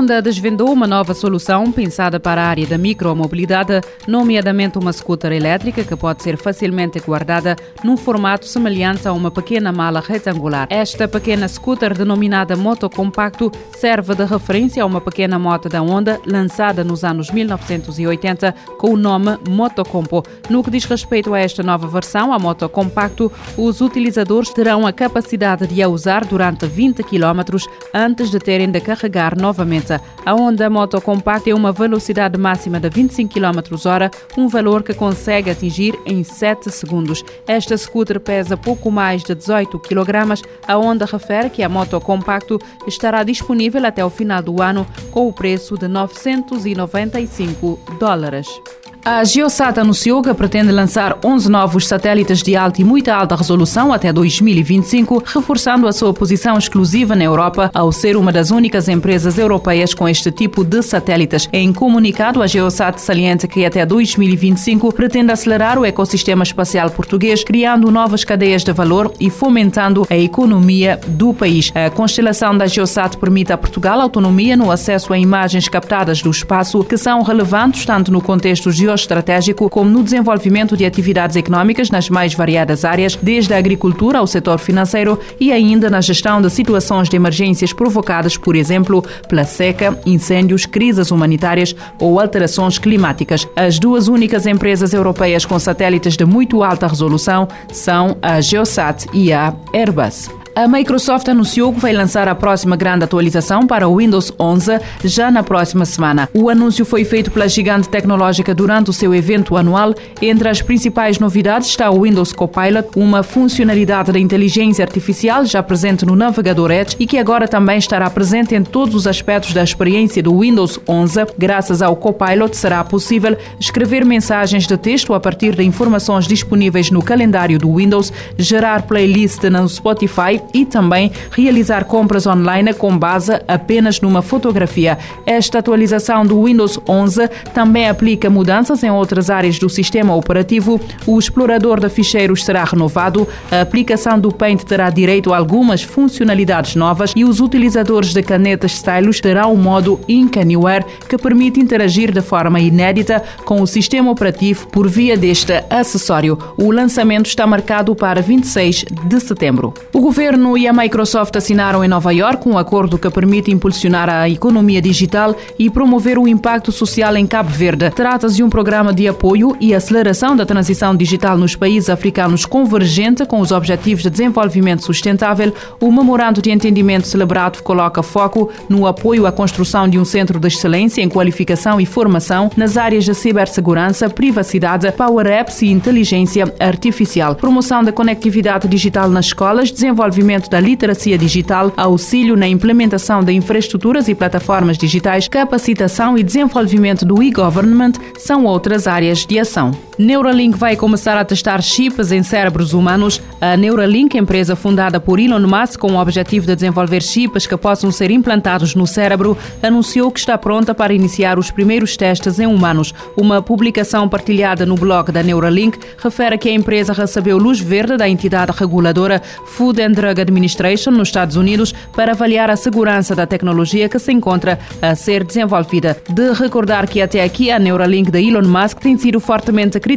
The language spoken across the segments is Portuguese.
Honda desvendou uma nova solução pensada para a área da micromobilidade, nomeadamente uma scooter elétrica que pode ser facilmente guardada num formato semelhante a uma pequena mala retangular. Esta pequena scooter, denominada Moto Compacto, serve de referência a uma pequena moto da Honda lançada nos anos 1980 com o nome Motocompo. No que diz respeito a esta nova versão, a Moto Compacto, os utilizadores terão a capacidade de a usar durante 20 km antes de terem de carregar novamente. A Honda Moto Compact tem uma velocidade máxima de 25 km h um valor que consegue atingir em 7 segundos. Esta scooter pesa pouco mais de 18 kg. A Honda refere que a Moto Compacto estará disponível até o final do ano com o preço de 995 dólares. A Geosat anunciou que pretende lançar 11 novos satélites de alta e muito alta resolução até 2025, reforçando a sua posição exclusiva na Europa ao ser uma das únicas empresas europeias com este tipo de satélites. Em comunicado, a Geosat salienta que até 2025 pretende acelerar o ecossistema espacial português, criando novas cadeias de valor e fomentando a economia do país. A constelação da Geosat permite a Portugal autonomia no acesso a imagens captadas do espaço que são relevantes tanto no contexto geográfico geoestratégico, como no desenvolvimento de atividades económicas nas mais variadas áreas, desde a agricultura ao setor financeiro e ainda na gestão de situações de emergências provocadas, por exemplo, pela seca, incêndios, crises humanitárias ou alterações climáticas. As duas únicas empresas europeias com satélites de muito alta resolução são a Geosat e a Airbus. A Microsoft anunciou que vai lançar a próxima grande atualização para o Windows 11 já na próxima semana. O anúncio foi feito pela gigante tecnológica durante o seu evento anual. Entre as principais novidades está o Windows Copilot, uma funcionalidade da inteligência artificial já presente no navegador Edge e que agora também estará presente em todos os aspectos da experiência do Windows 11. Graças ao Copilot será possível escrever mensagens de texto a partir de informações disponíveis no calendário do Windows, gerar playlist no Spotify e também realizar compras online com base apenas numa fotografia. Esta atualização do Windows 11 também aplica mudanças em outras áreas do sistema operativo. O explorador de ficheiros será renovado, a aplicação do Paint terá direito a algumas funcionalidades novas e os utilizadores de canetas Stylus terão o modo Ink Anywhere que permite interagir de forma inédita com o sistema operativo por via deste acessório. O lançamento está marcado para 26 de setembro. O governo governo e a Microsoft assinaram em Nova York um acordo que permite impulsionar a economia digital e promover o impacto social em Cabo Verde. Trata-se de um programa de apoio e aceleração da transição digital nos países africanos convergente com os Objetivos de Desenvolvimento Sustentável. O memorando de entendimento celebrado coloca foco no apoio à construção de um centro de excelência em qualificação e formação nas áreas de cibersegurança, privacidade, power apps e inteligência artificial, promoção da conectividade digital nas escolas, desenvolvimento desenvolvimento da literacia digital, auxílio na implementação de infraestruturas e plataformas digitais, capacitação e desenvolvimento do e-government são outras áreas de ação. Neuralink vai começar a testar chips em cérebros humanos. A Neuralink, empresa fundada por Elon Musk com o objetivo de desenvolver chips que possam ser implantados no cérebro, anunciou que está pronta para iniciar os primeiros testes em humanos. Uma publicação partilhada no blog da Neuralink refere que a empresa recebeu luz verde da entidade reguladora Food and Drug Administration nos Estados Unidos para avaliar a segurança da tecnologia que se encontra a ser desenvolvida. De recordar que até aqui a Neuralink de Elon Musk tem sido fortemente criticada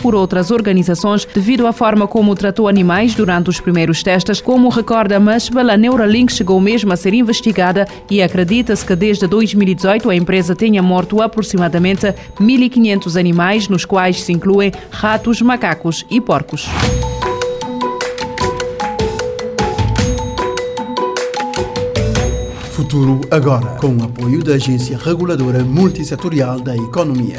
por outras organizações devido à forma como tratou animais durante os primeiros testes. Como recorda Mushbel, a Neuralink chegou mesmo a ser investigada e acredita-se que desde 2018 a empresa tenha morto aproximadamente 1.500 animais, nos quais se incluem ratos, macacos e porcos. Futuro agora, com o apoio da Agência Reguladora Multissetorial da Economia.